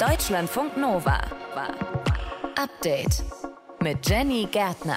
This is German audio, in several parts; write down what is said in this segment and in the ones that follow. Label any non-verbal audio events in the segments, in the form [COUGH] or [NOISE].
Deutschlandfunk Nova. Update mit Jenny Gärtner.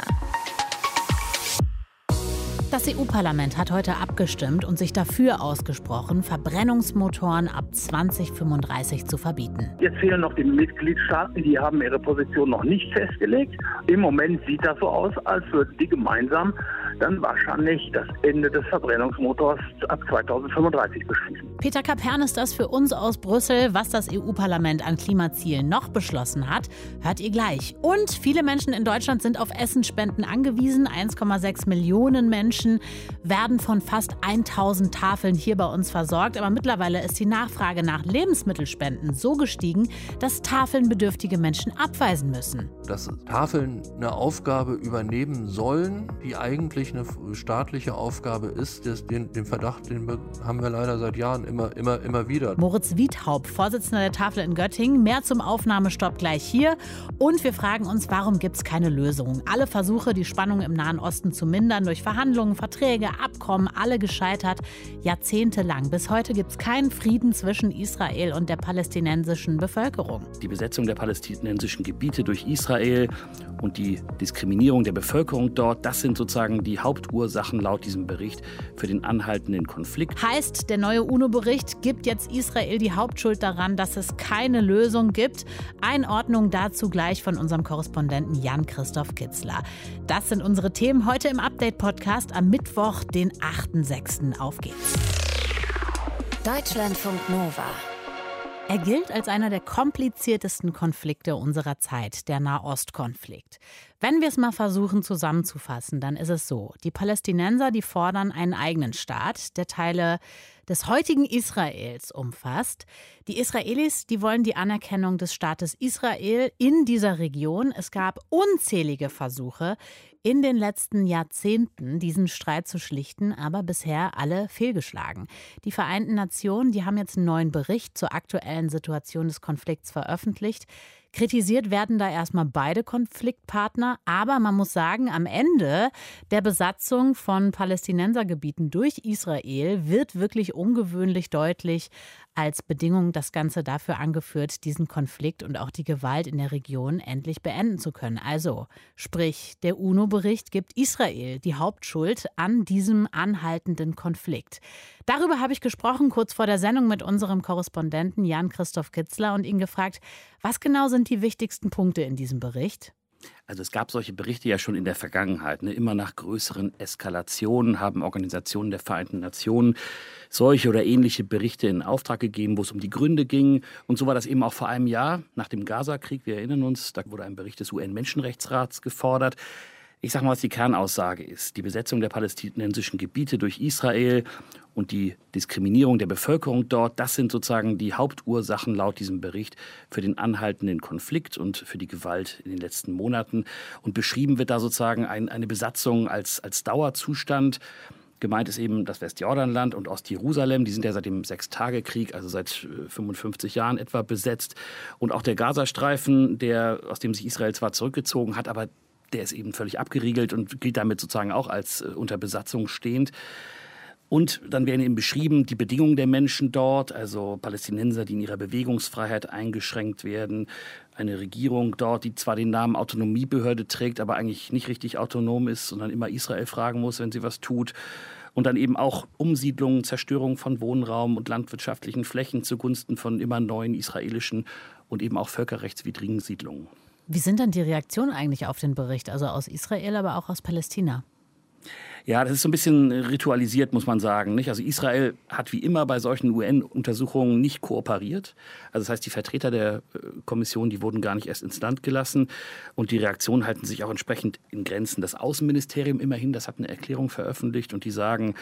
Das EU-Parlament hat heute abgestimmt und sich dafür ausgesprochen, Verbrennungsmotoren ab 2035 zu verbieten. Jetzt fehlen noch die Mitgliedstaaten, die haben ihre Position noch nicht festgelegt. Im Moment sieht das so aus, als würden die gemeinsam dann wahrscheinlich das Ende des Verbrennungsmotors ab 2035 beschließen. Peter Kapern ist das für uns aus Brüssel. Was das EU-Parlament an Klimazielen noch beschlossen hat, hört ihr gleich. Und viele Menschen in Deutschland sind auf Essensspenden angewiesen. 1,6 Millionen Menschen werden von fast 1000 Tafeln hier bei uns versorgt. Aber mittlerweile ist die Nachfrage nach Lebensmittelspenden so gestiegen, dass Tafeln bedürftige Menschen abweisen müssen. Dass Tafeln eine Aufgabe übernehmen sollen, die eigentlich eine staatliche Aufgabe ist, den, den Verdacht den haben wir leider seit Jahren immer, immer, immer wieder. Moritz Wiedhaupt, Vorsitzender der Tafel in Göttingen. Mehr zum Aufnahmestopp gleich hier. Und wir fragen uns, warum gibt es keine Lösung? Alle Versuche, die Spannung im Nahen Osten zu mindern, durch Verhandlungen, Verträge, Abkommen, alle gescheitert. Jahrzehntelang. Bis heute gibt es keinen Frieden zwischen Israel und der palästinensischen Bevölkerung. Die Besetzung der palästinensischen Gebiete durch Israel und die Diskriminierung der Bevölkerung dort, das sind sozusagen die Hauptursachen laut diesem Bericht für den anhaltenden Konflikt. Heißt, der neue UNO-Bericht gibt jetzt Israel die Hauptschuld daran, dass es keine Lösung gibt. Einordnung dazu gleich von unserem Korrespondenten Jan-Christoph Kitzler. Das sind unsere Themen heute im Update-Podcast am Mittwoch, den 8.6. Auf geht's. Deutschlandfunk Nova. Er gilt als einer der kompliziertesten Konflikte unserer Zeit, der Nahostkonflikt. Wenn wir es mal versuchen zusammenzufassen, dann ist es so. Die Palästinenser, die fordern einen eigenen Staat, der Teile des heutigen Israels umfasst. Die Israelis, die wollen die Anerkennung des Staates Israel in dieser Region. Es gab unzählige Versuche in den letzten Jahrzehnten, diesen Streit zu schlichten, aber bisher alle fehlgeschlagen. Die Vereinten Nationen, die haben jetzt einen neuen Bericht zur aktuellen Situation des Konflikts veröffentlicht. Kritisiert werden da erstmal beide Konfliktpartner, aber man muss sagen, am Ende der Besatzung von Palästinensergebieten durch Israel wird wirklich ungewöhnlich deutlich, als Bedingung das Ganze dafür angeführt, diesen Konflikt und auch die Gewalt in der Region endlich beenden zu können. Also, sprich, der UNO-Bericht gibt Israel die Hauptschuld an diesem anhaltenden Konflikt. Darüber habe ich gesprochen kurz vor der Sendung mit unserem Korrespondenten Jan-Christoph Kitzler und ihn gefragt, was genau sind die wichtigsten Punkte in diesem Bericht? Also es gab solche Berichte ja schon in der Vergangenheit. Ne? Immer nach größeren Eskalationen haben Organisationen der Vereinten Nationen solche oder ähnliche Berichte in Auftrag gegeben, wo es um die Gründe ging. Und so war das eben auch vor einem Jahr nach dem Gaza-Krieg. Wir erinnern uns, da wurde ein Bericht des UN-Menschenrechtsrats gefordert. Ich sage mal, was die Kernaussage ist. Die Besetzung der palästinensischen Gebiete durch Israel und die Diskriminierung der Bevölkerung dort, das sind sozusagen die Hauptursachen laut diesem Bericht für den anhaltenden Konflikt und für die Gewalt in den letzten Monaten. Und beschrieben wird da sozusagen ein, eine Besatzung als, als Dauerzustand. Gemeint ist eben das Westjordanland und Ostjerusalem. Die sind ja seit dem Sechstagekrieg, also seit 55 äh, Jahren etwa besetzt. Und auch der Gazastreifen, der, aus dem sich Israel zwar zurückgezogen hat, aber der ist eben völlig abgeriegelt und gilt damit sozusagen auch als äh, unter Besatzung stehend. Und dann werden eben beschrieben die Bedingungen der Menschen dort, also Palästinenser, die in ihrer Bewegungsfreiheit eingeschränkt werden. Eine Regierung dort, die zwar den Namen Autonomiebehörde trägt, aber eigentlich nicht richtig autonom ist, sondern immer Israel fragen muss, wenn sie was tut. Und dann eben auch Umsiedlungen, Zerstörung von Wohnraum und landwirtschaftlichen Flächen zugunsten von immer neuen israelischen und eben auch völkerrechtswidrigen Siedlungen. Wie sind dann die Reaktionen eigentlich auf den Bericht, also aus Israel, aber auch aus Palästina? Ja, das ist so ein bisschen ritualisiert, muss man sagen. Nicht? Also Israel hat wie immer bei solchen UN-Untersuchungen nicht kooperiert. Also das heißt, die Vertreter der äh, Kommission, die wurden gar nicht erst ins Land gelassen. Und die Reaktionen halten sich auch entsprechend in Grenzen. Das Außenministerium immerhin, das hat eine Erklärung veröffentlicht und die sagen,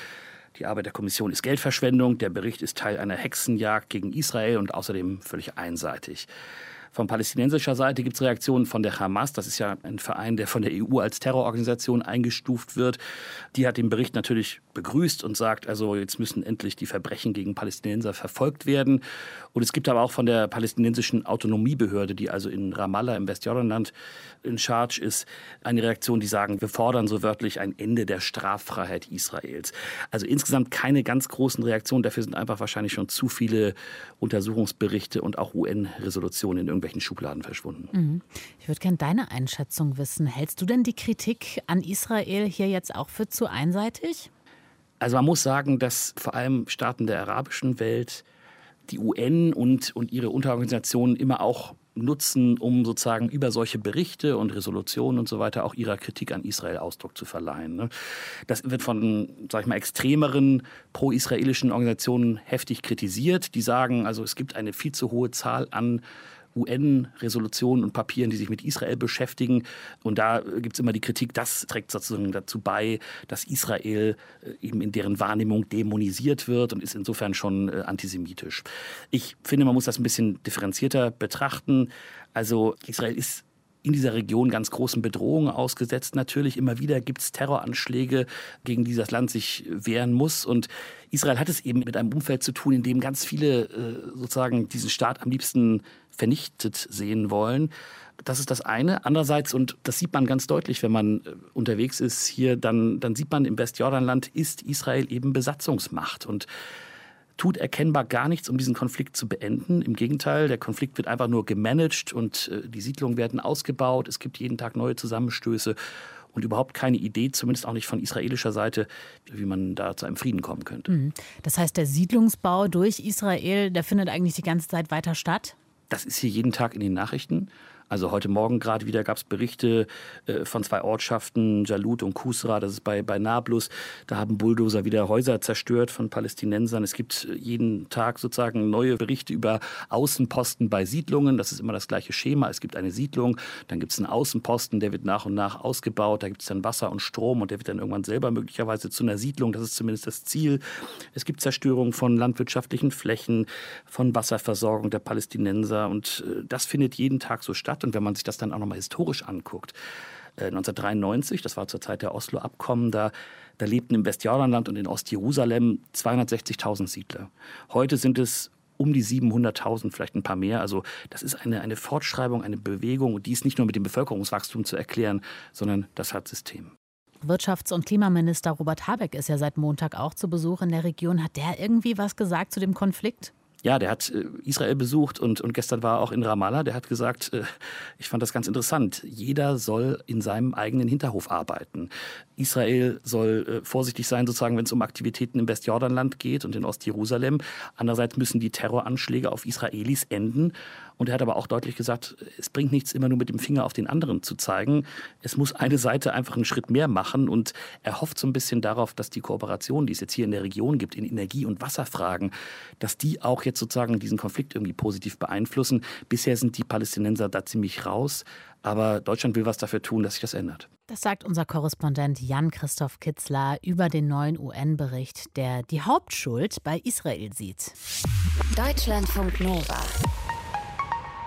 die Arbeit der Kommission ist Geldverschwendung, der Bericht ist Teil einer Hexenjagd gegen Israel und außerdem völlig einseitig. Von palästinensischer Seite gibt es Reaktionen von der Hamas. Das ist ja ein Verein, der von der EU als Terrororganisation eingestuft wird. Die hat den Bericht natürlich begrüßt und sagt, also jetzt müssen endlich die Verbrechen gegen Palästinenser verfolgt werden. Und es gibt aber auch von der palästinensischen Autonomiebehörde, die also in Ramallah im Westjordanland in Charge ist, eine Reaktion, die sagen, wir fordern so wörtlich ein Ende der Straffreiheit Israels. Also insgesamt keine ganz großen Reaktionen. Dafür sind einfach wahrscheinlich schon zu viele Untersuchungsberichte und auch UN-Resolutionen in irgendwelchen Schubladen verschwunden. Mhm. Ich würde gerne deine Einschätzung wissen. Hältst du denn die Kritik an Israel hier jetzt auch für zu einseitig? Also man muss sagen, dass vor allem Staaten der arabischen Welt die UN und, und ihre Unterorganisationen immer auch nutzen, um sozusagen über solche Berichte und Resolutionen und so weiter auch ihrer Kritik an Israel Ausdruck zu verleihen. Ne? Das wird von, sag ich mal, extremeren pro-israelischen Organisationen heftig kritisiert. Die sagen, also es gibt eine viel zu hohe Zahl an UN-Resolutionen und Papieren, die sich mit Israel beschäftigen. Und da gibt es immer die Kritik, das trägt sozusagen dazu bei, dass Israel äh, eben in deren Wahrnehmung dämonisiert wird und ist insofern schon äh, antisemitisch. Ich finde, man muss das ein bisschen differenzierter betrachten. Also Israel ist in dieser Region ganz großen Bedrohungen ausgesetzt. Natürlich immer wieder gibt es Terroranschläge, gegen die das Land sich wehren muss. Und Israel hat es eben mit einem Umfeld zu tun, in dem ganz viele äh, sozusagen diesen Staat am liebsten vernichtet sehen wollen. Das ist das eine. Andererseits, und das sieht man ganz deutlich, wenn man äh, unterwegs ist hier, dann, dann sieht man, im Westjordanland ist Israel eben Besatzungsmacht. Und tut erkennbar gar nichts, um diesen Konflikt zu beenden. Im Gegenteil, der Konflikt wird einfach nur gemanagt und äh, die Siedlungen werden ausgebaut. Es gibt jeden Tag neue Zusammenstöße und überhaupt keine Idee, zumindest auch nicht von israelischer Seite, wie man da zu einem Frieden kommen könnte. Mhm. Das heißt, der Siedlungsbau durch Israel, der findet eigentlich die ganze Zeit weiter statt? Das ist hier jeden Tag in den Nachrichten. Also heute Morgen gerade wieder gab es Berichte äh, von zwei Ortschaften, Jalut und Kusra, das ist bei, bei Nablus. Da haben Bulldozer wieder Häuser zerstört von Palästinensern. Es gibt äh, jeden Tag sozusagen neue Berichte über Außenposten bei Siedlungen. Das ist immer das gleiche Schema. Es gibt eine Siedlung, dann gibt es einen Außenposten, der wird nach und nach ausgebaut. Da gibt es dann Wasser und Strom und der wird dann irgendwann selber möglicherweise zu einer Siedlung. Das ist zumindest das Ziel. Es gibt Zerstörung von landwirtschaftlichen Flächen, von Wasserversorgung der Palästinenser und äh, das findet jeden Tag so statt. Und wenn man sich das dann auch nochmal historisch anguckt, 1993, äh, das war zur Zeit der Oslo-Abkommen, da, da lebten im Westjordanland und in Ostjerusalem 260.000 Siedler. Heute sind es um die 700.000, vielleicht ein paar mehr. Also das ist eine, eine Fortschreibung, eine Bewegung und die ist nicht nur mit dem Bevölkerungswachstum zu erklären, sondern das hat System. Wirtschafts- und Klimaminister Robert Habeck ist ja seit Montag auch zu Besuch in der Region. Hat der irgendwie was gesagt zu dem Konflikt? Ja, der hat äh, Israel besucht und, und gestern war er auch in Ramallah. Der hat gesagt, äh, ich fand das ganz interessant, jeder soll in seinem eigenen Hinterhof arbeiten. Israel soll äh, vorsichtig sein, sozusagen, wenn es um Aktivitäten im Westjordanland geht und in Ostjerusalem. Andererseits müssen die Terroranschläge auf Israelis enden. Und er hat aber auch deutlich gesagt, es bringt nichts, immer nur mit dem Finger auf den anderen zu zeigen. Es muss eine Seite einfach einen Schritt mehr machen. Und er hofft so ein bisschen darauf, dass die Kooperation, die es jetzt hier in der Region gibt, in Energie- und Wasserfragen, dass die auch jetzt sozusagen diesen Konflikt irgendwie positiv beeinflussen. Bisher sind die Palästinenser da ziemlich raus. Aber Deutschland will was dafür tun, dass sich das ändert. Das sagt unser Korrespondent Jan-Christoph Kitzler über den neuen UN-Bericht, der die Hauptschuld bei Israel sieht. Deutschlandfunk Nova.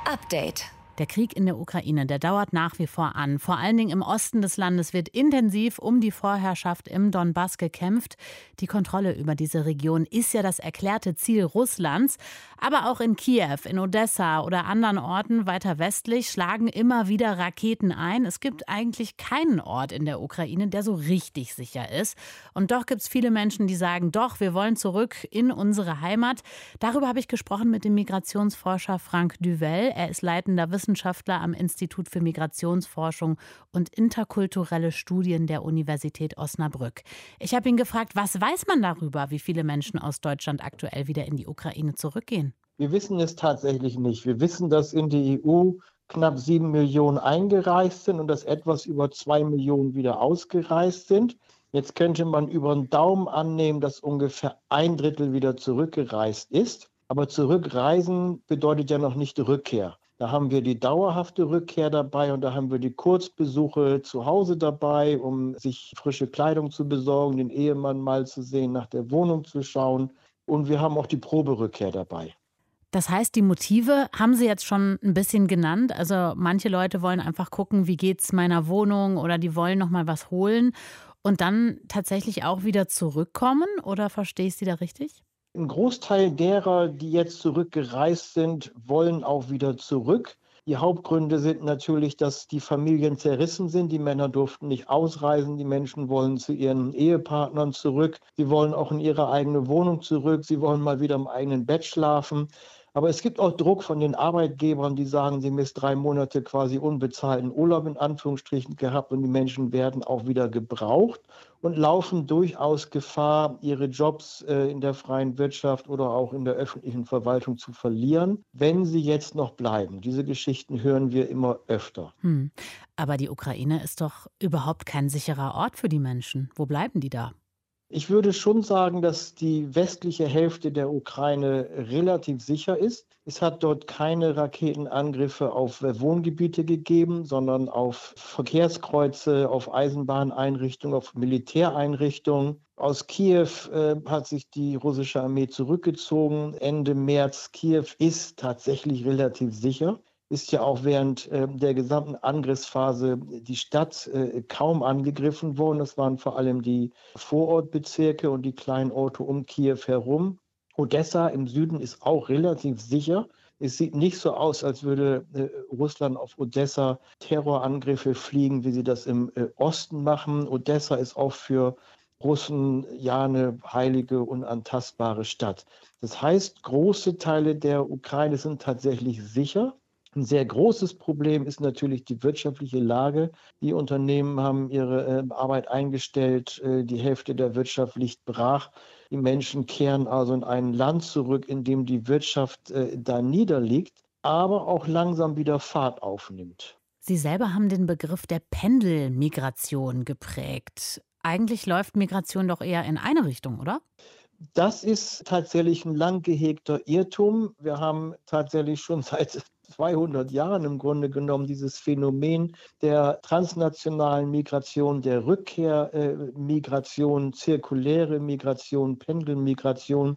Update. Der Krieg in der Ukraine, der dauert nach wie vor an. Vor allen Dingen im Osten des Landes wird intensiv um die Vorherrschaft im Donbass gekämpft. Die Kontrolle über diese Region ist ja das erklärte Ziel Russlands. Aber auch in Kiew, in Odessa oder anderen Orten weiter westlich schlagen immer wieder Raketen ein. Es gibt eigentlich keinen Ort in der Ukraine, der so richtig sicher ist. Und doch gibt es viele Menschen, die sagen, doch, wir wollen zurück in unsere Heimat. Darüber habe ich gesprochen mit dem Migrationsforscher Frank Duvel. Er ist leitender Wissenschaftler Wissenschaftler am Institut für Migrationsforschung und interkulturelle Studien der Universität Osnabrück. Ich habe ihn gefragt, was weiß man darüber, wie viele Menschen aus Deutschland aktuell wieder in die Ukraine zurückgehen? Wir wissen es tatsächlich nicht. Wir wissen, dass in die EU knapp sieben Millionen eingereist sind und dass etwas über zwei Millionen wieder ausgereist sind. Jetzt könnte man über den Daumen annehmen, dass ungefähr ein Drittel wieder zurückgereist ist. Aber zurückreisen bedeutet ja noch nicht Rückkehr. Da haben wir die dauerhafte Rückkehr dabei und da haben wir die Kurzbesuche zu Hause dabei, um sich frische Kleidung zu besorgen, den Ehemann mal zu sehen, nach der Wohnung zu schauen. Und wir haben auch die Proberückkehr dabei. Das heißt, die Motive haben Sie jetzt schon ein bisschen genannt. Also manche Leute wollen einfach gucken, wie geht es meiner Wohnung oder die wollen noch mal was holen und dann tatsächlich auch wieder zurückkommen. Oder verstehe ich Sie da richtig? Ein Großteil derer, die jetzt zurückgereist sind, wollen auch wieder zurück. Die Hauptgründe sind natürlich, dass die Familien zerrissen sind. Die Männer durften nicht ausreisen. Die Menschen wollen zu ihren Ehepartnern zurück. Sie wollen auch in ihre eigene Wohnung zurück. Sie wollen mal wieder im eigenen Bett schlafen. Aber es gibt auch Druck von den Arbeitgebern, die sagen, sie haben jetzt drei Monate quasi unbezahlten Urlaub in Anführungsstrichen gehabt und die Menschen werden auch wieder gebraucht und laufen durchaus Gefahr, ihre Jobs äh, in der freien Wirtschaft oder auch in der öffentlichen Verwaltung zu verlieren, wenn sie jetzt noch bleiben. Diese Geschichten hören wir immer öfter. Hm. Aber die Ukraine ist doch überhaupt kein sicherer Ort für die Menschen. Wo bleiben die da? Ich würde schon sagen, dass die westliche Hälfte der Ukraine relativ sicher ist. Es hat dort keine Raketenangriffe auf Wohngebiete gegeben, sondern auf Verkehrskreuze, auf Eisenbahneinrichtungen, auf Militäreinrichtungen. Aus Kiew äh, hat sich die russische Armee zurückgezogen. Ende März Kiew ist tatsächlich relativ sicher ist ja auch während äh, der gesamten Angriffsphase die Stadt äh, kaum angegriffen worden. Das waren vor allem die Vorortbezirke und die kleinen Orte um Kiew herum. Odessa im Süden ist auch relativ sicher. Es sieht nicht so aus, als würde äh, Russland auf Odessa Terrorangriffe fliegen, wie sie das im äh, Osten machen. Odessa ist auch für Russen ja eine heilige, unantastbare Stadt. Das heißt, große Teile der Ukraine sind tatsächlich sicher. Ein sehr großes Problem ist natürlich die wirtschaftliche Lage. Die Unternehmen haben ihre äh, Arbeit eingestellt, äh, die Hälfte der Wirtschaft liegt brach. Die Menschen kehren also in ein Land zurück, in dem die Wirtschaft äh, da niederliegt, aber auch langsam wieder Fahrt aufnimmt. Sie selber haben den Begriff der Pendelmigration geprägt. Eigentlich läuft Migration doch eher in eine Richtung, oder? Das ist tatsächlich ein lang gehegter Irrtum. Wir haben tatsächlich schon [LAUGHS] seit 200 Jahren im Grunde genommen dieses Phänomen der transnationalen Migration, der Rückkehrmigration, zirkuläre Migration, Pendelmigration.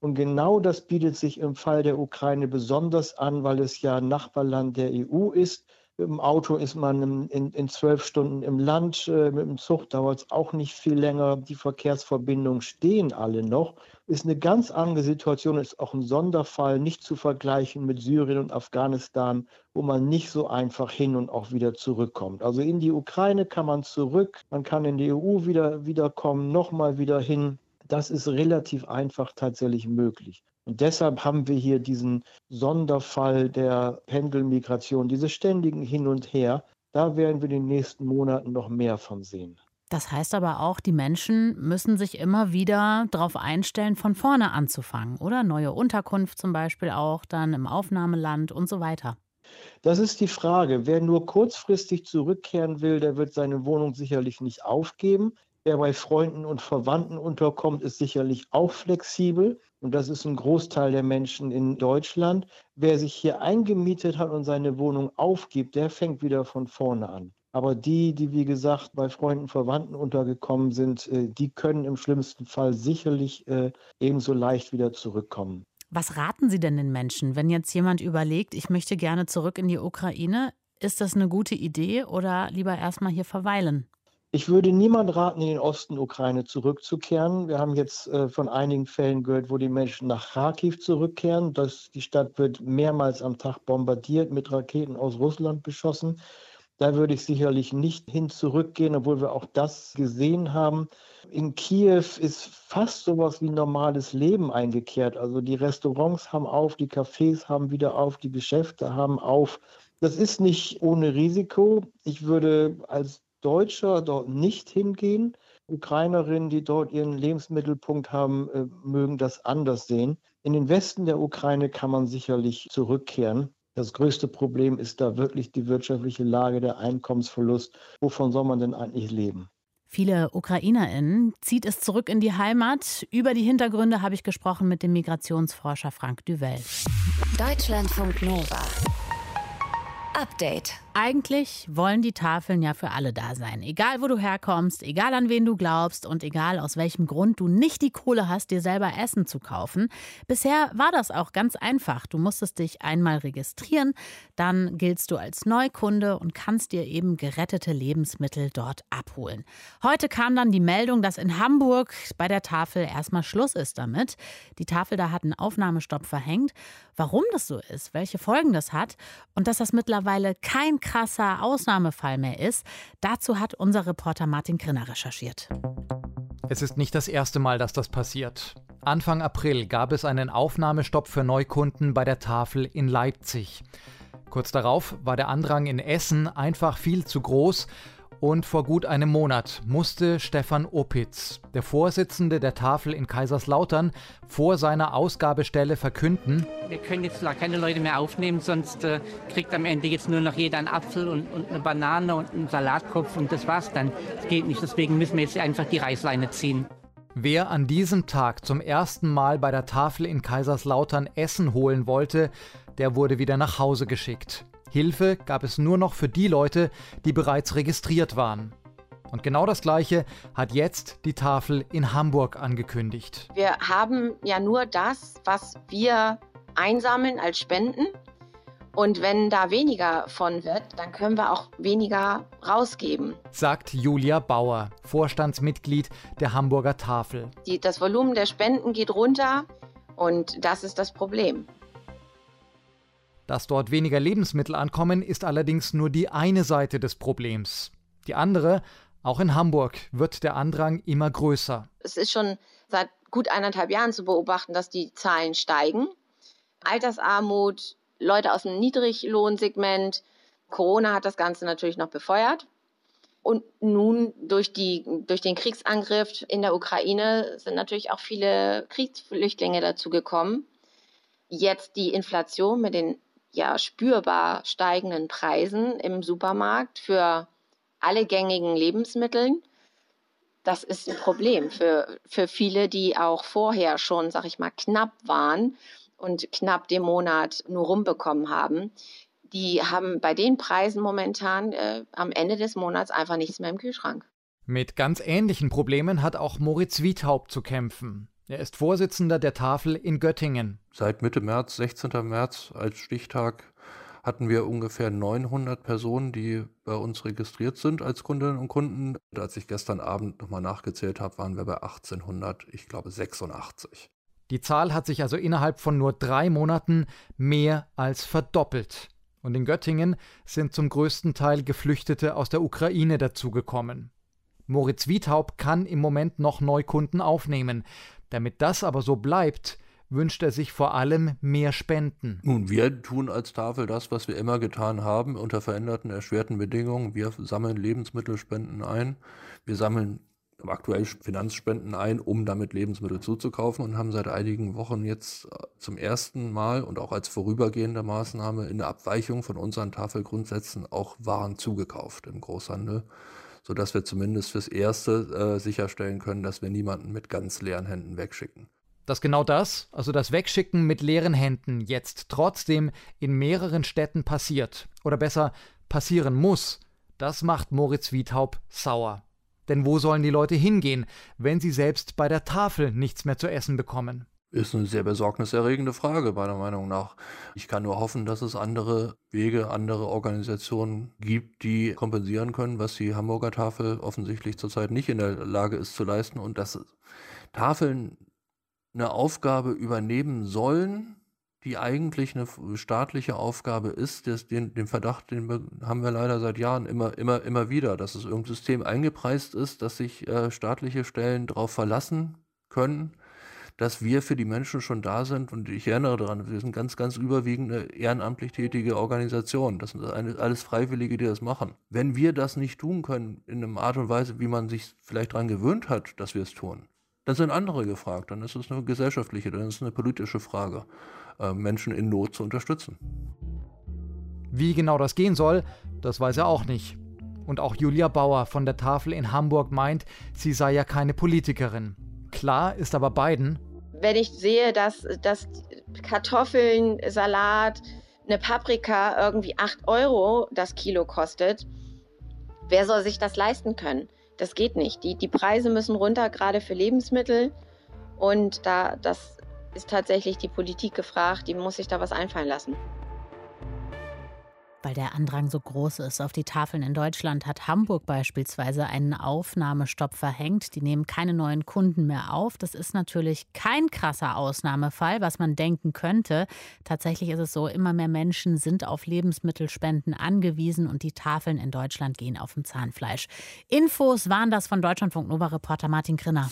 Und genau das bietet sich im Fall der Ukraine besonders an, weil es ja Nachbarland der EU ist. Dem Auto ist man in, in zwölf Stunden im Land, äh, mit dem Zug dauert es auch nicht viel länger. Die Verkehrsverbindungen stehen alle noch. Ist eine ganz andere Situation, ist auch ein Sonderfall, nicht zu vergleichen mit Syrien und Afghanistan, wo man nicht so einfach hin und auch wieder zurückkommt. Also in die Ukraine kann man zurück, man kann in die EU wieder wiederkommen, nochmal wieder hin. Das ist relativ einfach tatsächlich möglich. Und deshalb haben wir hier diesen Sonderfall der Pendelmigration, diese ständigen Hin und Her. Da werden wir in den nächsten Monaten noch mehr von sehen. Das heißt aber auch, die Menschen müssen sich immer wieder darauf einstellen, von vorne anzufangen, oder? Neue Unterkunft zum Beispiel auch, dann im Aufnahmeland und so weiter. Das ist die Frage. Wer nur kurzfristig zurückkehren will, der wird seine Wohnung sicherlich nicht aufgeben. Wer bei Freunden und Verwandten unterkommt, ist sicherlich auch flexibel. Und das ist ein Großteil der Menschen in Deutschland. Wer sich hier eingemietet hat und seine Wohnung aufgibt, der fängt wieder von vorne an. Aber die, die wie gesagt bei Freunden, Verwandten untergekommen sind, äh, die können im schlimmsten Fall sicherlich äh, ebenso leicht wieder zurückkommen. Was raten Sie denn den Menschen, wenn jetzt jemand überlegt, ich möchte gerne zurück in die Ukraine? Ist das eine gute Idee oder lieber erstmal hier verweilen? Ich würde niemand raten, in den Osten Ukraine zurückzukehren. Wir haben jetzt äh, von einigen Fällen gehört, wo die Menschen nach Kharkiv zurückkehren. Das, die Stadt wird mehrmals am Tag bombardiert, mit Raketen aus Russland beschossen. Da würde ich sicherlich nicht hin zurückgehen, obwohl wir auch das gesehen haben. In Kiew ist fast sowas wie normales Leben eingekehrt. Also die Restaurants haben auf, die Cafés haben wieder auf, die Geschäfte haben auf. Das ist nicht ohne Risiko. Ich würde als Deutscher dort nicht hingehen. Ukrainerinnen, die dort ihren Lebensmittelpunkt haben, äh, mögen das anders sehen. In den Westen der Ukraine kann man sicherlich zurückkehren. Das größte Problem ist da wirklich die wirtschaftliche Lage, der Einkommensverlust. Wovon soll man denn eigentlich leben? Viele UkrainerInnen zieht es zurück in die Heimat. Über die Hintergründe habe ich gesprochen mit dem Migrationsforscher Frank Duvel. Deutschlandfunk Nova. Update. Eigentlich wollen die Tafeln ja für alle da sein. Egal, wo du herkommst, egal an wen du glaubst und egal aus welchem Grund du nicht die Kohle hast, dir selber Essen zu kaufen. Bisher war das auch ganz einfach. Du musstest dich einmal registrieren, dann giltst du als Neukunde und kannst dir eben gerettete Lebensmittel dort abholen. Heute kam dann die Meldung, dass in Hamburg bei der Tafel erstmal Schluss ist damit. Die Tafel da hat einen Aufnahmestopp verhängt. Warum das so ist, welche Folgen das hat und dass das mittlerweile kein krasser Ausnahmefall mehr ist, dazu hat unser Reporter Martin Grinner recherchiert. Es ist nicht das erste Mal, dass das passiert. Anfang April gab es einen Aufnahmestopp für Neukunden bei der Tafel in Leipzig. Kurz darauf war der Andrang in Essen einfach viel zu groß und vor gut einem Monat musste Stefan Opitz, der Vorsitzende der Tafel in Kaiserslautern, vor seiner Ausgabestelle verkünden, wir können jetzt keine Leute mehr aufnehmen, sonst äh, kriegt am Ende jetzt nur noch jeder einen Apfel und, und, eine Banane und einen Salatkopf und das war's dann. Das geht nicht, deswegen müssen wir jetzt einfach die Reißleine ziehen. Wer an diesem Tag zum ersten Mal bei der Tafel in Kaiserslautern Essen holen wollte, der wurde wieder nach Hause geschickt. Hilfe gab es nur noch für die Leute, die bereits registriert waren. Und genau das Gleiche hat jetzt die Tafel in Hamburg angekündigt. Wir haben ja nur das, was wir einsammeln als Spenden. Und wenn da weniger von wird, dann können wir auch weniger rausgeben. Sagt Julia Bauer, Vorstandsmitglied der Hamburger Tafel. Die, das Volumen der Spenden geht runter und das ist das Problem. Dass dort weniger Lebensmittel ankommen, ist allerdings nur die eine Seite des Problems. Die andere, auch in Hamburg, wird der Andrang immer größer. Es ist schon seit gut eineinhalb Jahren zu beobachten, dass die Zahlen steigen. Altersarmut, Leute aus dem Niedriglohnsegment. Corona hat das Ganze natürlich noch befeuert. Und nun durch, die, durch den Kriegsangriff in der Ukraine sind natürlich auch viele Kriegsflüchtlinge dazugekommen. Jetzt die Inflation mit den ja spürbar steigenden Preisen im Supermarkt für alle gängigen Lebensmittel, das ist ein Problem für, für viele, die auch vorher schon, sag ich mal, knapp waren und knapp den Monat nur rumbekommen haben. Die haben bei den Preisen momentan äh, am Ende des Monats einfach nichts mehr im Kühlschrank. Mit ganz ähnlichen Problemen hat auch Moritz Wiethaupt zu kämpfen. Er ist Vorsitzender der Tafel in Göttingen. Seit Mitte März, 16. März als Stichtag, hatten wir ungefähr 900 Personen, die bei uns registriert sind als Kundinnen und Kunden. Als ich gestern Abend nochmal nachgezählt habe, waren wir bei 1800, ich glaube 86. Die Zahl hat sich also innerhalb von nur drei Monaten mehr als verdoppelt. Und in Göttingen sind zum größten Teil Geflüchtete aus der Ukraine dazugekommen. Moritz Wiethaupt kann im Moment noch Neukunden aufnehmen. Damit das aber so bleibt, wünscht er sich vor allem mehr Spenden. Nun, wir tun als Tafel das, was wir immer getan haben, unter veränderten, erschwerten Bedingungen. Wir sammeln Lebensmittelspenden ein. Wir sammeln aktuell Finanzspenden ein, um damit Lebensmittel zuzukaufen und haben seit einigen Wochen jetzt zum ersten Mal und auch als vorübergehende Maßnahme in der Abweichung von unseren Tafelgrundsätzen auch Waren zugekauft im Großhandel sodass wir zumindest fürs Erste äh, sicherstellen können, dass wir niemanden mit ganz leeren Händen wegschicken. Dass genau das, also das Wegschicken mit leeren Händen, jetzt trotzdem in mehreren Städten passiert, oder besser passieren muss, das macht Moritz Wiethaupt sauer. Denn wo sollen die Leute hingehen, wenn sie selbst bei der Tafel nichts mehr zu essen bekommen? Ist eine sehr besorgniserregende Frage, meiner Meinung nach. Ich kann nur hoffen, dass es andere Wege, andere Organisationen gibt, die kompensieren können, was die Hamburger Tafel offensichtlich zurzeit nicht in der Lage ist zu leisten und dass Tafeln eine Aufgabe übernehmen sollen, die eigentlich eine staatliche Aufgabe ist. Das, den, den Verdacht, den haben wir leider seit Jahren immer, immer, immer wieder, dass es irgendein System eingepreist ist, dass sich äh, staatliche Stellen darauf verlassen können dass wir für die Menschen schon da sind. Und ich erinnere daran, wir sind ganz, ganz überwiegend eine ehrenamtlich tätige Organisation. Das sind alles Freiwillige, die das machen. Wenn wir das nicht tun können, in einer Art und Weise, wie man sich vielleicht daran gewöhnt hat, dass wir es tun, dann sind andere gefragt. Dann ist es eine gesellschaftliche, dann ist es eine politische Frage, äh, Menschen in Not zu unterstützen. Wie genau das gehen soll, das weiß er auch nicht. Und auch Julia Bauer von der Tafel in Hamburg meint, sie sei ja keine Politikerin. Klar ist aber beiden, wenn ich sehe, dass, dass Kartoffeln, Salat eine Paprika irgendwie 8 Euro das Kilo kostet, wer soll sich das leisten können? Das geht nicht. Die, die Preise müssen runter, gerade für Lebensmittel. Und da, das ist tatsächlich die Politik gefragt, die muss sich da was einfallen lassen. Weil der Andrang so groß ist auf die Tafeln in Deutschland, hat Hamburg beispielsweise einen Aufnahmestopp verhängt. Die nehmen keine neuen Kunden mehr auf. Das ist natürlich kein krasser Ausnahmefall, was man denken könnte. Tatsächlich ist es so, immer mehr Menschen sind auf Lebensmittelspenden angewiesen und die Tafeln in Deutschland gehen auf dem Zahnfleisch. Infos waren das von Deutschlandfunk Nova Reporter Martin Grinner.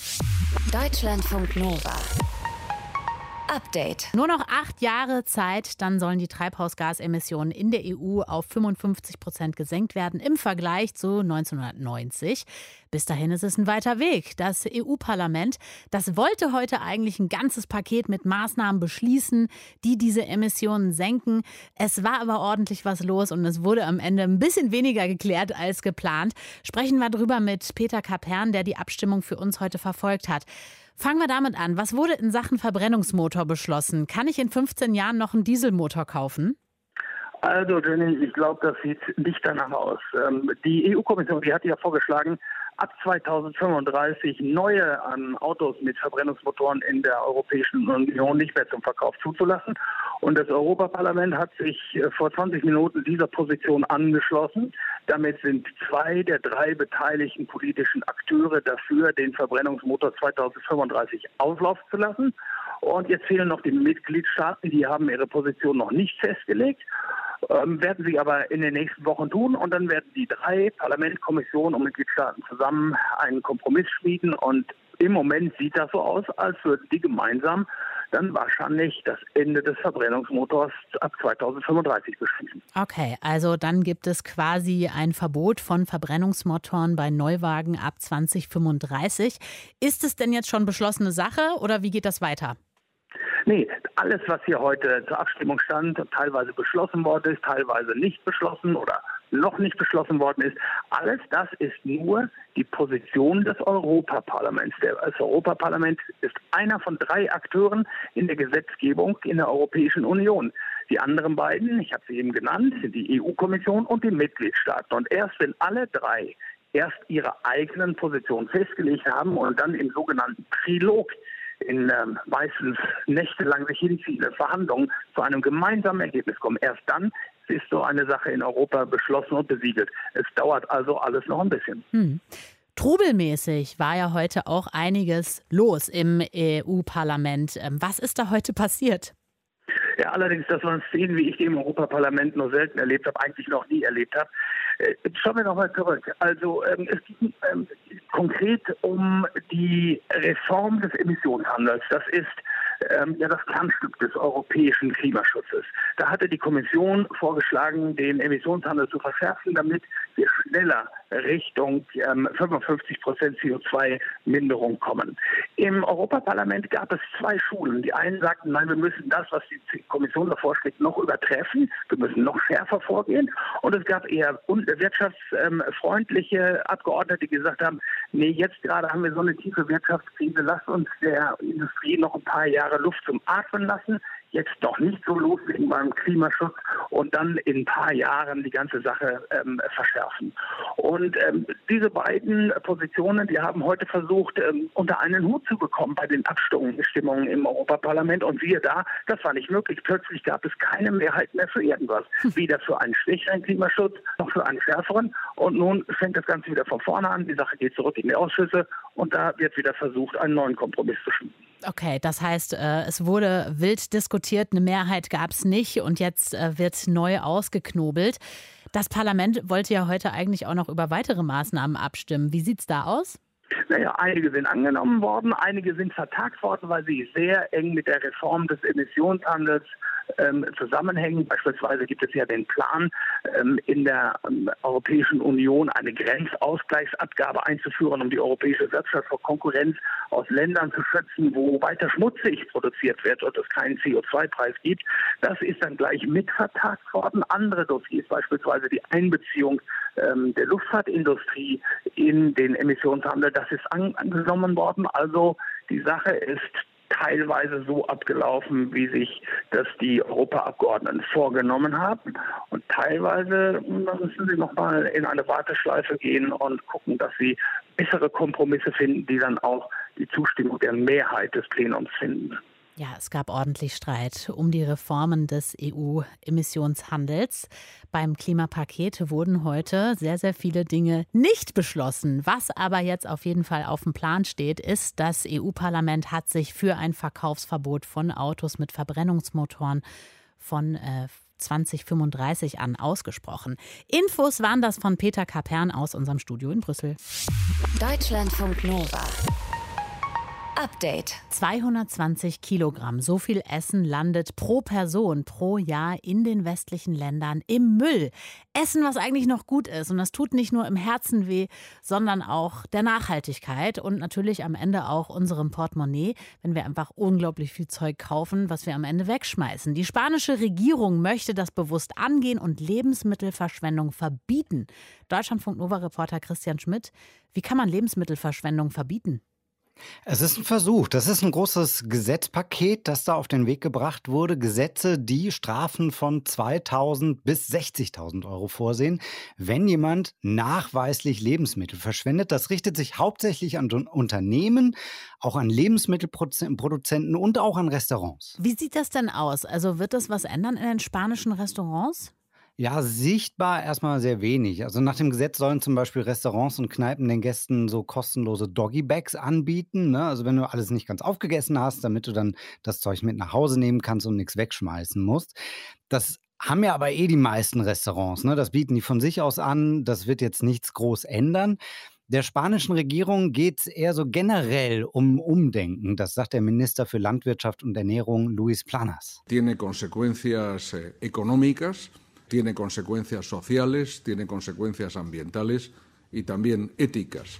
Deutschlandfunk Nova. Update. Nur noch acht Jahre Zeit, dann sollen die Treibhausgasemissionen in der EU auf 55 Prozent gesenkt werden im Vergleich zu 1990. Bis dahin ist es ein weiter Weg. Das EU-Parlament, das wollte heute eigentlich ein ganzes Paket mit Maßnahmen beschließen, die diese Emissionen senken. Es war aber ordentlich was los und es wurde am Ende ein bisschen weniger geklärt als geplant. Sprechen wir drüber mit Peter Kapern, der die Abstimmung für uns heute verfolgt hat. Fangen wir damit an. Was wurde in Sachen Verbrennungsmotor beschlossen? Kann ich in 15 Jahren noch einen Dieselmotor kaufen? Also Jenny, ich glaube, das sieht nicht danach aus. Ähm, die EU-Kommission, die hat ja vorgeschlagen, ab 2035 neue ähm, Autos mit Verbrennungsmotoren in der Europäischen Union nicht mehr zum Verkauf zuzulassen. Und das Europaparlament hat sich äh, vor 20 Minuten dieser Position angeschlossen. Damit sind zwei der drei beteiligten politischen Akteure dafür, den Verbrennungsmotor 2035 auslaufen zu lassen. Und jetzt fehlen noch die Mitgliedstaaten, die haben ihre Position noch nicht festgelegt, ähm, werden sie aber in den nächsten Wochen tun. Und dann werden die drei Parlament, Kommission und Mitgliedstaaten zusammen einen Kompromiss schmieden. Und im Moment sieht das so aus, als würden die gemeinsam dann wahrscheinlich das Ende des Verbrennungsmotors ab 2035 beschließen. Okay, also dann gibt es quasi ein Verbot von Verbrennungsmotoren bei Neuwagen ab 2035. Ist es denn jetzt schon beschlossene Sache oder wie geht das weiter? Nee, alles, was hier heute zur Abstimmung stand, teilweise beschlossen worden ist, teilweise nicht beschlossen oder noch nicht beschlossen worden ist. Alles das ist nur die Position des Europaparlaments. Das Europaparlament ist einer von drei Akteuren in der Gesetzgebung in der Europäischen Union. Die anderen beiden, ich habe sie eben genannt, sind die EU-Kommission und die Mitgliedstaaten. Und erst wenn alle drei erst ihre eigenen Positionen festgelegt haben und dann im sogenannten Trilog in ähm, meistens nächtelang sich hinziehende Verhandlungen zu einem gemeinsamen Ergebnis kommen. Erst dann ist so eine Sache in Europa beschlossen und besiegelt. Es dauert also alles noch ein bisschen. Hm. Trubelmäßig war ja heute auch einiges los im EU-Parlament. Ähm, was ist da heute passiert? Ja, allerdings, das waren Szenen, wie ich die im Europaparlament nur selten erlebt habe, eigentlich noch nie erlebt habe. Äh, schauen wir nochmal zurück. Also ähm, es ging ähm, konkret um die Reform des Emissionshandels. Das ist ähm, ja das Kernstück des europäischen Klimaschutzes. Da hatte die Kommission vorgeschlagen, den Emissionshandel zu verschärfen, damit wir schneller Richtung ähm, 55 Prozent CO2-Minderung kommen. Im Europaparlament gab es zwei Schulen. Die einen sagten, nein, wir müssen das, was die Kommission da vorschlägt, noch übertreffen. Wir müssen noch schärfer vorgehen. Und es gab eher wirtschaftsfreundliche Abgeordnete, die gesagt haben, nee, jetzt gerade haben wir so eine tiefe Wirtschaftskrise, lasst uns der Industrie noch ein paar Jahre Luft zum Atmen lassen jetzt doch nicht so loslegen beim Klimaschutz und dann in ein paar Jahren die ganze Sache ähm, verschärfen. Und ähm, diese beiden Positionen, die haben heute versucht, ähm, unter einen Hut zu bekommen bei den Abstimmungen im Europaparlament. Und siehe da, das war nicht möglich. Plötzlich gab es keine Mehrheit mehr für irgendwas. Weder für einen schwächeren Klimaschutz noch für einen schärferen. Und nun fängt das Ganze wieder von vorne an. Die Sache geht zurück in die Ausschüsse und da wird wieder versucht, einen neuen Kompromiss zu schmieden. Okay, das heißt, äh, es wurde wild diskutiert, eine Mehrheit gab es nicht und jetzt äh, wird neu ausgeknobelt. Das Parlament wollte ja heute eigentlich auch noch über weitere Maßnahmen abstimmen. Wie sieht es da aus? Naja, einige sind angenommen worden, einige sind vertagt worden, weil sie sehr eng mit der Reform des Emissionshandels ähm, zusammenhängen. Beispielsweise gibt es ja den Plan, ähm, in der ähm, Europäischen Union eine Grenzausgleichsabgabe einzuführen, um die europäische Wirtschaft vor Konkurrenz aus Ländern zu schützen, wo weiter schmutzig produziert wird und es keinen CO2-Preis gibt. Das ist dann gleich mitvertagt worden. Andere Dossiers, beispielsweise die Einbeziehung ähm, der Luftfahrtindustrie in den Emissionshandel, das ist an, angenommen worden. Also die Sache ist teilweise so abgelaufen, wie sich das die Europaabgeordneten vorgenommen haben. Und teilweise müssen sie nochmal in eine Warteschleife gehen und gucken, dass sie bessere Kompromisse finden, die dann auch die Zustimmung der Mehrheit des Plenums finden. Ja, es gab ordentlich Streit um die Reformen des EU-Emissionshandels. Beim Klimapaket wurden heute sehr, sehr viele Dinge nicht beschlossen. Was aber jetzt auf jeden Fall auf dem Plan steht, ist, das EU-Parlament hat sich für ein Verkaufsverbot von Autos mit Verbrennungsmotoren von äh, 2035 an ausgesprochen. Infos waren das von Peter Kapern aus unserem Studio in Brüssel. Deutschlandfunk Nova. Update. 220 Kilogramm. So viel Essen landet pro Person pro Jahr in den westlichen Ländern im Müll. Essen, was eigentlich noch gut ist. Und das tut nicht nur im Herzen weh, sondern auch der Nachhaltigkeit und natürlich am Ende auch unserem Portemonnaie, wenn wir einfach unglaublich viel Zeug kaufen, was wir am Ende wegschmeißen. Die spanische Regierung möchte das bewusst angehen und Lebensmittelverschwendung verbieten. Deutschlandfunk Nova-Reporter Christian Schmidt. Wie kann man Lebensmittelverschwendung verbieten? Es ist ein Versuch. Das ist ein großes Gesetzpaket, das da auf den Weg gebracht wurde. Gesetze, die Strafen von 2000 bis 60.000 Euro vorsehen, wenn jemand nachweislich Lebensmittel verschwendet. Das richtet sich hauptsächlich an Unternehmen, auch an Lebensmittelproduzenten und auch an Restaurants. Wie sieht das denn aus? Also wird das was ändern in den spanischen Restaurants? Ja, sichtbar erstmal sehr wenig. Also nach dem Gesetz sollen zum Beispiel Restaurants und Kneipen den Gästen so kostenlose Doggy-Bags anbieten. Ne? Also wenn du alles nicht ganz aufgegessen hast, damit du dann das Zeug mit nach Hause nehmen kannst und nichts wegschmeißen musst. Das haben ja aber eh die meisten Restaurants. Ne? Das bieten die von sich aus an. Das wird jetzt nichts groß ändern. Der spanischen Regierung geht es eher so generell um Umdenken. Das sagt der Minister für Landwirtschaft und Ernährung Luis Planas. Tiene consecuencias eh, económicas tiene consecuencias sociales, tiene consecuencias ambientales y también éticas.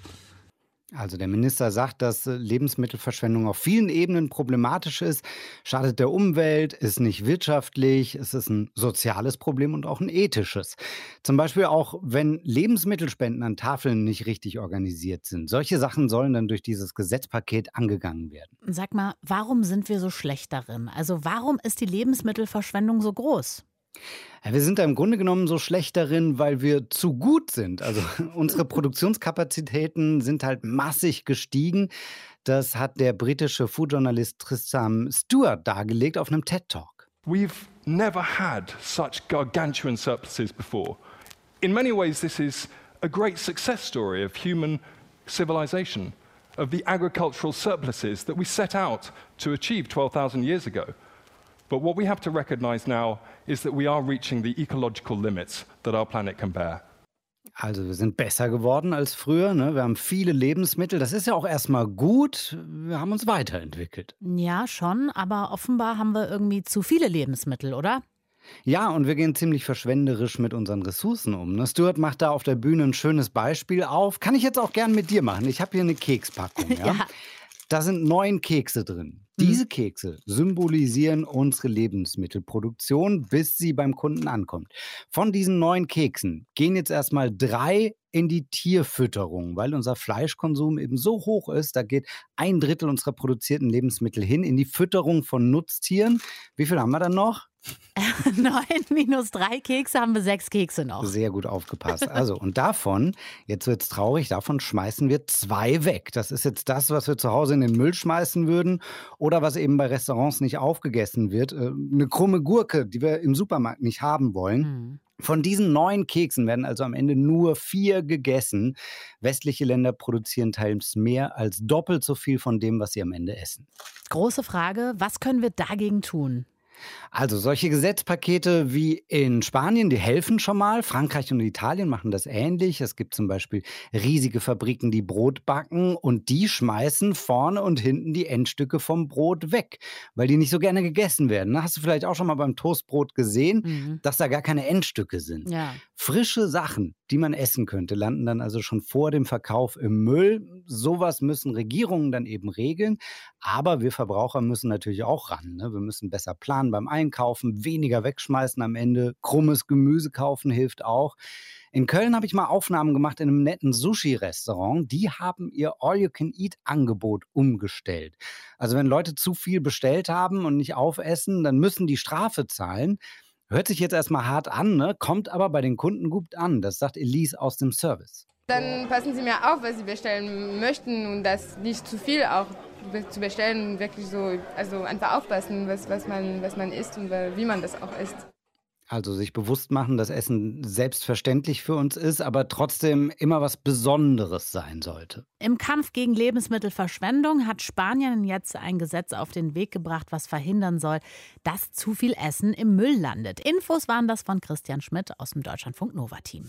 Also der Minister sagt, dass Lebensmittelverschwendung auf vielen Ebenen problematisch ist, schadet der Umwelt, ist nicht wirtschaftlich, es ist ein soziales Problem und auch ein ethisches. Zum Beispiel auch, wenn Lebensmittelspenden an Tafeln nicht richtig organisiert sind. Solche Sachen sollen dann durch dieses Gesetzpaket angegangen werden. Sag mal, warum sind wir so schlecht darin? Also warum ist die Lebensmittelverschwendung so groß? Wir sind da im Grunde genommen so schlecht darin, weil wir zu gut sind. Also [LAUGHS] unsere Produktionskapazitäten sind halt massig gestiegen. Das hat der britische Foodjournalist Tristan Stewart dargelegt auf einem TED Talk. We've never had such gargantuan surpluses before. In many ways this is a great success story of human civilization, of the agricultural surpluses that we set out to achieve 12,000 years ago. But what we have to recognize now is that we are reaching the ecological limits that our planet can bear. Also wir sind besser geworden als früher. Ne? Wir haben viele Lebensmittel. Das ist ja auch erstmal gut. Wir haben uns weiterentwickelt. Ja, schon. Aber offenbar haben wir irgendwie zu viele Lebensmittel, oder? Ja, und wir gehen ziemlich verschwenderisch mit unseren Ressourcen um. Ne? Stuart macht da auf der Bühne ein schönes Beispiel auf. Kann ich jetzt auch gern mit dir machen. Ich habe hier eine Kekspackung. [LAUGHS] Ja? ja. Da sind neun Kekse drin. Mhm. Diese Kekse symbolisieren unsere Lebensmittelproduktion, bis sie beim Kunden ankommt. Von diesen neun Keksen gehen jetzt erstmal drei in die Tierfütterung, weil unser Fleischkonsum eben so hoch ist. Da geht ein Drittel unserer produzierten Lebensmittel hin in die Fütterung von Nutztieren. Wie viel haben wir dann noch? [LAUGHS] Neun minus drei Kekse haben wir sechs Kekse noch. Sehr gut aufgepasst. Also, und davon, jetzt wird es traurig, davon schmeißen wir zwei weg. Das ist jetzt das, was wir zu Hause in den Müll schmeißen würden oder was eben bei Restaurants nicht aufgegessen wird. Äh, eine krumme Gurke, die wir im Supermarkt nicht haben wollen. Mhm. Von diesen neun Keksen werden also am Ende nur vier gegessen. Westliche Länder produzieren teils mehr als doppelt so viel von dem, was sie am Ende essen. Große Frage, was können wir dagegen tun? Also solche Gesetzpakete wie in Spanien, die helfen schon mal. Frankreich und Italien machen das ähnlich. Es gibt zum Beispiel riesige Fabriken, die Brot backen und die schmeißen vorne und hinten die Endstücke vom Brot weg, weil die nicht so gerne gegessen werden. Hast du vielleicht auch schon mal beim Toastbrot gesehen, mhm. dass da gar keine Endstücke sind. Ja. Frische Sachen, die man essen könnte, landen dann also schon vor dem Verkauf im Müll. Sowas müssen Regierungen dann eben regeln. Aber wir Verbraucher müssen natürlich auch ran. Ne? Wir müssen besser planen sparen beim Einkaufen, weniger wegschmeißen am Ende, krummes Gemüse kaufen hilft auch. In Köln habe ich mal Aufnahmen gemacht in einem netten Sushi-Restaurant. Die haben ihr All-You-Can-Eat-Angebot umgestellt. Also wenn Leute zu viel bestellt haben und nicht aufessen, dann müssen die Strafe zahlen. Hört sich jetzt erstmal hart an, ne? kommt aber bei den Kunden gut an. Das sagt Elise aus dem Service. Dann passen Sie mir auf, was Sie bestellen möchten und das nicht zu viel auch zu bestellen. Wirklich so, also einfach aufpassen, was, was, man, was man isst und wie man das auch isst. Also sich bewusst machen, dass Essen selbstverständlich für uns ist, aber trotzdem immer was Besonderes sein sollte. Im Kampf gegen Lebensmittelverschwendung hat Spanien jetzt ein Gesetz auf den Weg gebracht, was verhindern soll, dass zu viel Essen im Müll landet. Infos waren das von Christian Schmidt aus dem Deutschlandfunk Nova Team.